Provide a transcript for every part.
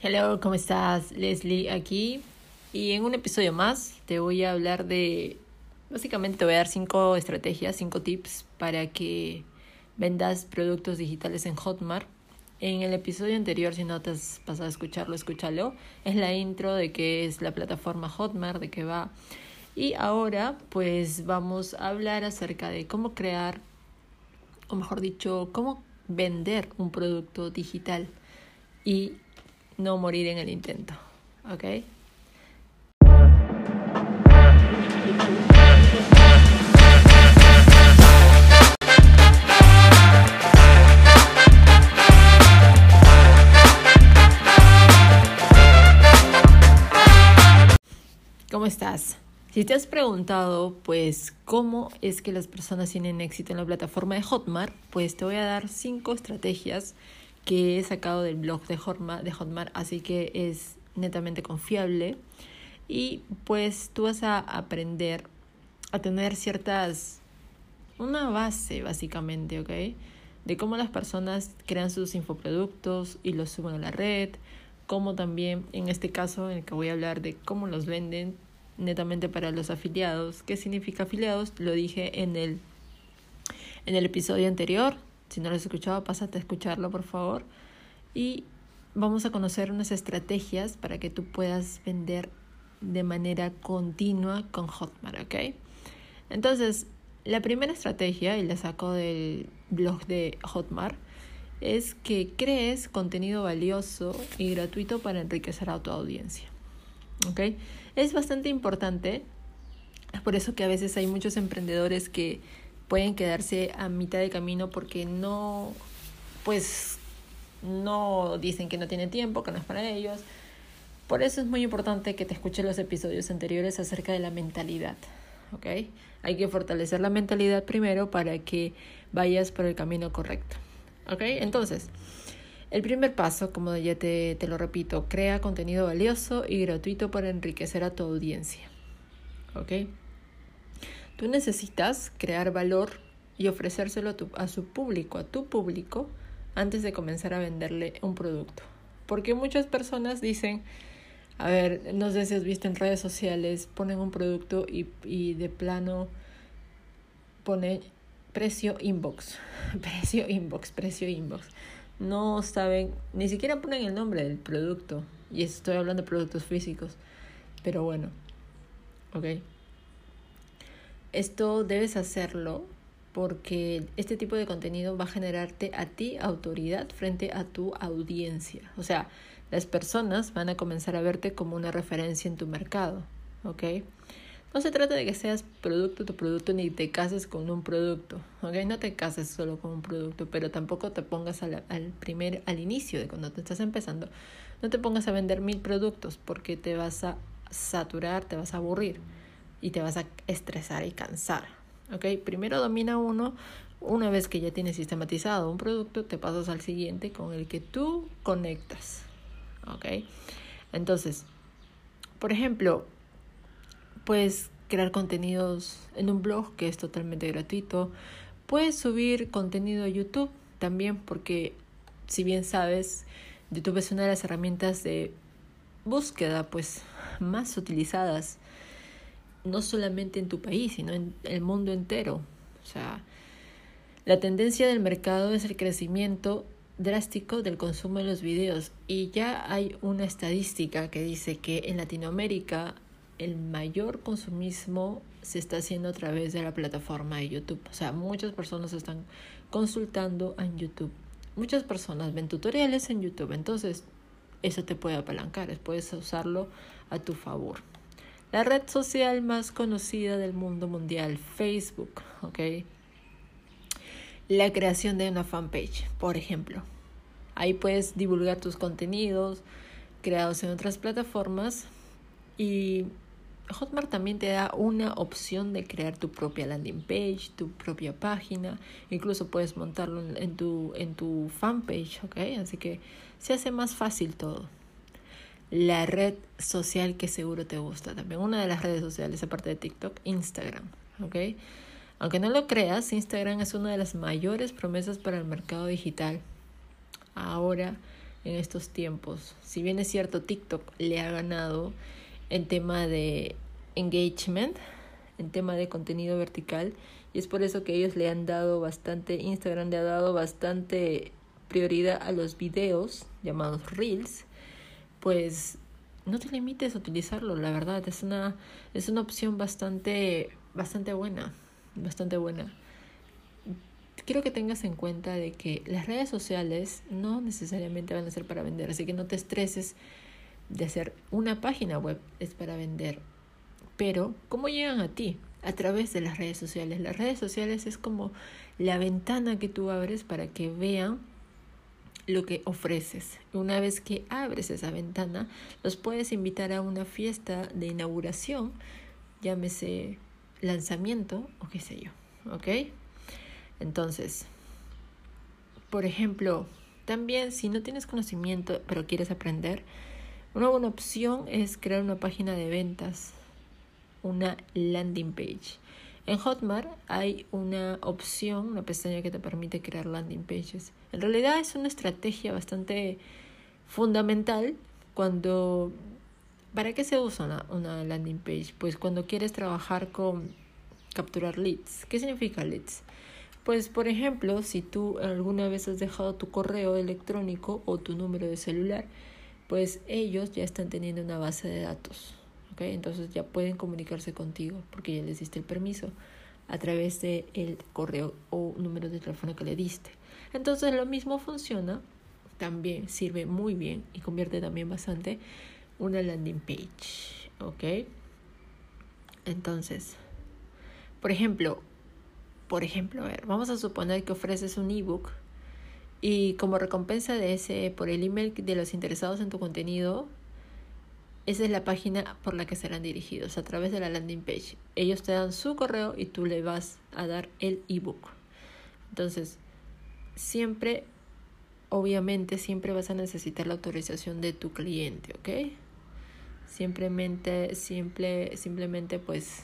Hello, ¿cómo estás? Leslie aquí. Y en un episodio más te voy a hablar de... Básicamente te voy a dar cinco estrategias, cinco tips para que vendas productos digitales en Hotmart. En el episodio anterior, si no te has pasado a escucharlo, escúchalo. Es la intro de qué es la plataforma Hotmart, de qué va. Y ahora pues vamos a hablar acerca de cómo crear, o mejor dicho, cómo vender un producto digital y no morir en el intento. ¿Ok? ¿Cómo estás? Si te has preguntado, pues, cómo es que las personas tienen éxito en la plataforma de Hotmart, pues te voy a dar cinco estrategias que he sacado del blog de Hotmart, así que es netamente confiable. Y pues tú vas a aprender a tener ciertas, una base básicamente, ¿ok? De cómo las personas crean sus infoproductos y los suben a la red, cómo también, en este caso en el que voy a hablar de cómo los venden netamente para los afiliados. ¿Qué significa afiliados? Lo dije en el, en el episodio anterior, si no lo has escuchado, pásate a escucharlo, por favor. Y vamos a conocer unas estrategias para que tú puedas vender de manera continua con Hotmart, ¿ok? Entonces, la primera estrategia, y la saco del blog de Hotmart, es que crees contenido valioso y gratuito para enriquecer a tu audiencia. ¿Ok? Es bastante importante, es por eso que a veces hay muchos emprendedores que pueden quedarse a mitad de camino porque no, pues, no dicen que no tienen tiempo, que no es para ellos. Por eso es muy importante que te escuches los episodios anteriores acerca de la mentalidad, ¿ok? Hay que fortalecer la mentalidad primero para que vayas por el camino correcto, ¿ok? Entonces, el primer paso, como ya te, te lo repito, crea contenido valioso y gratuito para enriquecer a tu audiencia, ¿ok? Tú necesitas crear valor y ofrecérselo a, su público, a tu público, antes de comenzar a venderle un producto. Porque muchas personas dicen, a ver, no sé si has visto en redes sociales, ponen un producto y, y de plano pone precio inbox, precio inbox, precio inbox. No saben, ni siquiera ponen el nombre del producto. Y estoy hablando de productos físicos. Pero bueno, ok. Esto debes hacerlo porque este tipo de contenido va a generarte a ti autoridad frente a tu audiencia. O sea, las personas van a comenzar a verte como una referencia en tu mercado, ¿ok? No se trata de que seas producto tu producto ni te cases con un producto, ¿ok? No te cases solo con un producto, pero tampoco te pongas al, al primer, al inicio de cuando te estás empezando, no te pongas a vender mil productos porque te vas a saturar, te vas a aburrir y te vas a estresar y cansar. ¿Ok? Primero domina uno. Una vez que ya tienes sistematizado un producto, te pasas al siguiente con el que tú conectas. ¿Ok? Entonces, por ejemplo, puedes crear contenidos en un blog que es totalmente gratuito. Puedes subir contenido a YouTube también porque, si bien sabes, YouTube es una de las herramientas de búsqueda pues más utilizadas no solamente en tu país, sino en el mundo entero. O sea, la tendencia del mercado es el crecimiento drástico del consumo de los videos y ya hay una estadística que dice que en Latinoamérica el mayor consumismo se está haciendo a través de la plataforma de YouTube. O sea, muchas personas están consultando en YouTube. Muchas personas ven tutoriales en YouTube. Entonces, eso te puede apalancar. Puedes usarlo a tu favor. La red social más conocida del mundo mundial, Facebook, ¿ok? La creación de una fanpage, por ejemplo. Ahí puedes divulgar tus contenidos creados en otras plataformas y Hotmart también te da una opción de crear tu propia landing page, tu propia página, incluso puedes montarlo en tu, en tu fanpage, ¿ok? Así que se hace más fácil todo la red social que seguro te gusta también. Una de las redes sociales, aparte de TikTok, Instagram. ¿Ok? Aunque no lo creas, Instagram es una de las mayores promesas para el mercado digital. Ahora en estos tiempos. Si bien es cierto, TikTok le ha ganado en tema de engagement, en tema de contenido vertical, y es por eso que ellos le han dado bastante, Instagram le ha dado bastante prioridad a los videos llamados reels, pues no te limites a utilizarlo, la verdad, es una, es una opción bastante, bastante buena, bastante buena. Quiero que tengas en cuenta de que las redes sociales no necesariamente van a ser para vender, así que no te estreses de hacer una página web, es para vender. Pero, ¿cómo llegan a ti? A través de las redes sociales. Las redes sociales es como la ventana que tú abres para que vean lo que ofreces. Una vez que abres esa ventana, los puedes invitar a una fiesta de inauguración, llámese lanzamiento o qué sé yo, ¿ok? Entonces, por ejemplo, también si no tienes conocimiento pero quieres aprender, una buena opción es crear una página de ventas, una landing page. En Hotmart hay una opción, una pestaña que te permite crear landing pages. En realidad es una estrategia bastante fundamental cuando... ¿Para qué se usa una, landing page? Pues cuando quieres trabajar con capturar leads. ¿Qué significa leads? Pues por ejemplo, si tú alguna vez has dejado tu correo electrónico o tu número de celular, pues ellos ya están teniendo una base de datos entonces ya pueden comunicarse contigo porque ya les diste el permiso a través del el correo o número de teléfono que le diste. Entonces lo mismo funciona, también sirve muy bien y convierte también bastante una landing page, ¿ok? Entonces, por ejemplo, por ejemplo, ver, vamos a suponer que ofreces un ebook y como recompensa de ese por el email de los interesados en tu contenido esa es la página por la que serán dirigidos, a través de la landing page. Ellos te dan su correo y tú le vas a dar el ebook. Entonces, siempre, obviamente, siempre vas a necesitar la autorización de tu cliente, ¿ok? Simplemente, simple, simplemente, pues,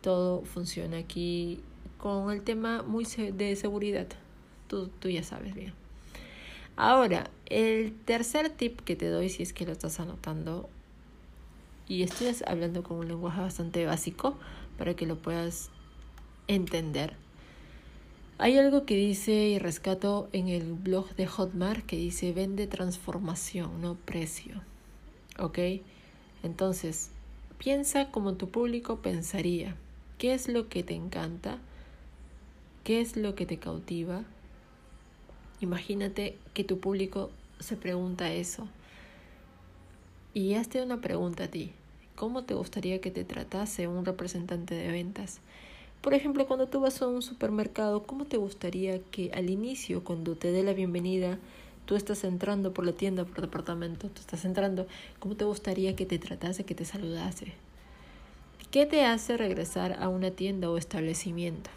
todo funciona aquí con el tema muy de seguridad. Tú, tú ya sabes bien. Ahora, el tercer tip que te doy, si es que lo estás anotando, y estoy hablando con un lenguaje bastante básico para que lo puedas entender. Hay algo que dice y rescato en el blog de Hotmart que dice vende transformación, no precio. ¿Ok? Entonces, piensa como tu público pensaría. ¿Qué es lo que te encanta? ¿Qué es lo que te cautiva? Imagínate que tu público se pregunta eso. Y hazte una pregunta a ti. ¿Cómo te gustaría que te tratase un representante de ventas? Por ejemplo, cuando tú vas a un supermercado, ¿cómo te gustaría que al inicio, cuando te dé la bienvenida, tú estás entrando por la tienda, por departamento, tú estás entrando, ¿cómo te gustaría que te tratase, que te saludase? ¿Qué te hace regresar a una tienda o establecimiento?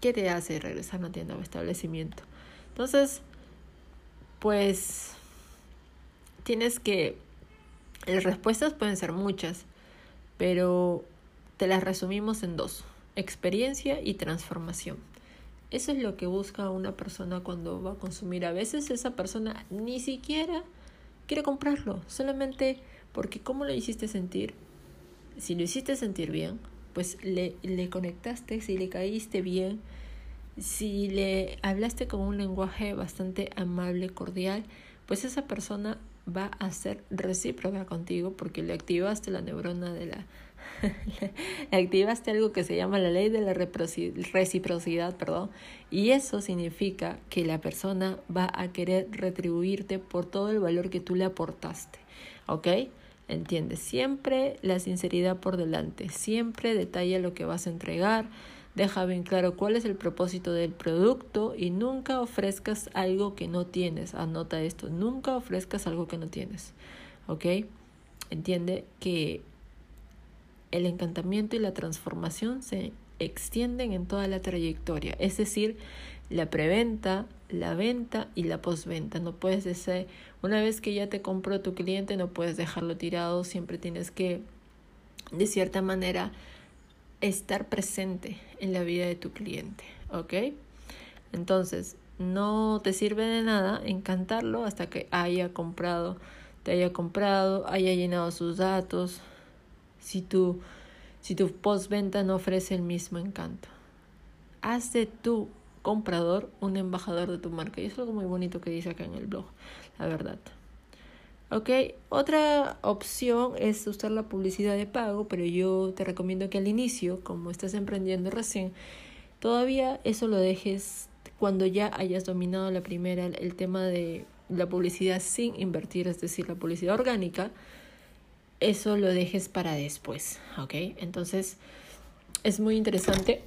¿Qué te hace regresar a una tienda o establecimiento? Entonces, pues tienes que las respuestas pueden ser muchas, pero te las resumimos en dos, experiencia y transformación. Eso es lo que busca una persona cuando va a consumir. A veces esa persona ni siquiera quiere comprarlo, solamente porque cómo lo hiciste sentir. Si lo hiciste sentir bien, pues le, le conectaste, si le caíste bien, si le hablaste con un lenguaje bastante amable, cordial, pues esa persona va a ser recíproca contigo porque le activaste la neurona de la... activaste algo que se llama la ley de la reciprocidad, perdón, y eso significa que la persona va a querer retribuirte por todo el valor que tú le aportaste, ¿ok? Entiende, siempre la sinceridad por delante, siempre detalla lo que vas a entregar, Deja bien claro cuál es el propósito del producto y nunca ofrezcas algo que no tienes. Anota esto, nunca ofrezcas algo que no tienes. ¿Ok? Entiende que el encantamiento y la transformación se extienden en toda la trayectoria. Es decir, la preventa, la venta y la postventa. No puedes decir, una vez que ya te compró tu cliente, no puedes dejarlo tirado, siempre tienes que, de cierta manera, estar presente en la vida de tu cliente, ¿ok? Entonces, no te sirve de nada encantarlo hasta que haya comprado, te haya comprado, haya llenado sus datos. Si tu, si tu postventa no ofrece el mismo encanto. Haz de tu comprador un embajador de tu marca. Y es algo muy bonito que dice acá en el blog, la verdad. Ok, otra opción es usar la publicidad de pago, pero yo te recomiendo que al inicio, como estás emprendiendo recién, todavía eso lo dejes cuando ya hayas dominado la primera, el tema de la publicidad sin invertir, es decir, la publicidad orgánica, eso lo dejes para después, ¿ok? Entonces, es muy interesante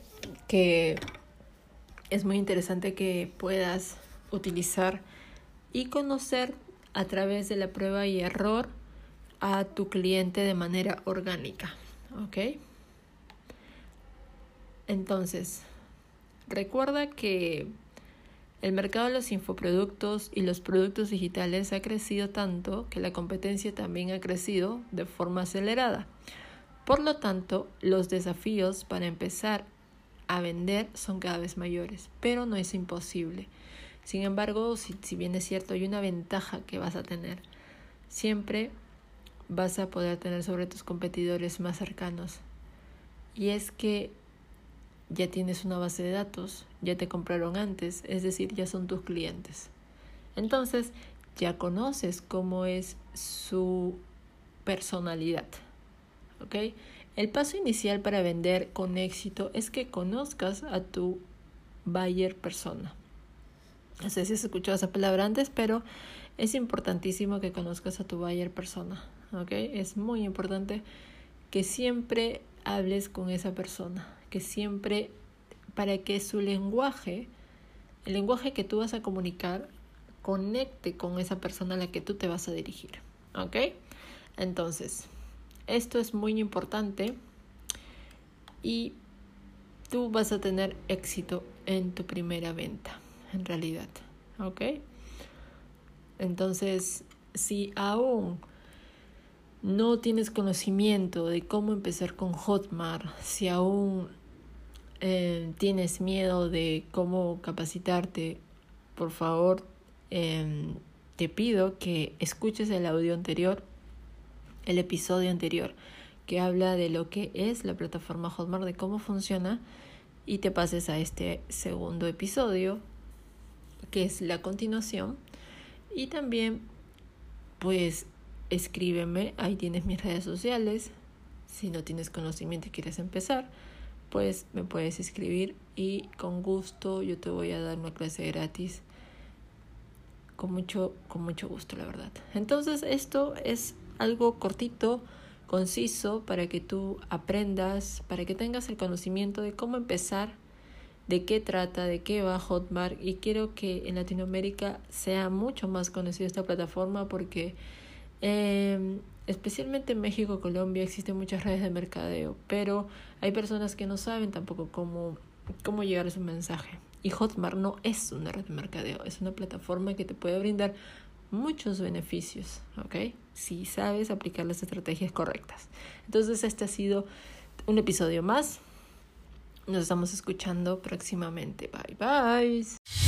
que es muy interesante que puedas utilizar y conocer a través de la prueba y error a tu cliente de manera orgánica. ¿Ok? Entonces, recuerda que el mercado de los infoproductos y los productos digitales ha crecido tanto que la competencia también ha crecido de forma acelerada. Por lo tanto, los desafíos para empezar a vender son cada vez mayores, pero no es imposible. Sin embargo, si, si bien es cierto, hay una ventaja que vas a tener. Siempre vas a poder tener sobre tus competidores más cercanos. Y es que ya tienes una base de datos, ya te compraron antes, es decir, ya son tus clientes. Entonces, ya conoces cómo es su personalidad. ¿Ok? El paso inicial para vender con éxito es que conozcas a tu buyer persona. No sé si has escuchado esa palabra antes, pero es importantísimo que conozcas a tu buyer persona. ¿ok? Es muy importante que siempre hables con esa persona, que siempre para que su lenguaje, el lenguaje que tú vas a comunicar, conecte con esa persona a la que tú te vas a dirigir. ¿Ok? Entonces, esto es muy importante y tú vas a tener éxito en tu primera venta en realidad. ¿Ok? Entonces, si aún no tienes conocimiento de cómo empezar con Hotmart, si aún eh, tienes miedo de cómo capacitarte, por favor, em, te pido que escuches el audio anterior, el episodio anterior, que habla de lo que es la plataforma Hotmart, de cómo funciona, y te pases a este segundo episodio que es la continuación. Y también, pues, escríbeme, ahí tienes mis redes sociales. Si no tienes conocimiento y quieres empezar, pues me puedes escribir y con gusto yo te voy a dar una clase gratis. Con mucho, con mucho gusto, la verdad. Entonces, esto es algo cortito, conciso, para que tú aprendas, para que tengas el conocimiento de cómo empezar de qué trata, de qué va Hotmart y quiero que en Latinoamérica sea mucho más conocida esta plataforma porque eh, especialmente en México, Colombia existen muchas redes de mercadeo, pero hay personas que no saben tampoco cómo, cómo llegar a su mensaje. Y Hotmart no es una red de mercadeo, es una plataforma que te puede brindar muchos beneficios, ¿ok? Si sabes aplicar las estrategias correctas. Entonces este ha sido un episodio más. Nos estamos escuchando próximamente. Bye bye.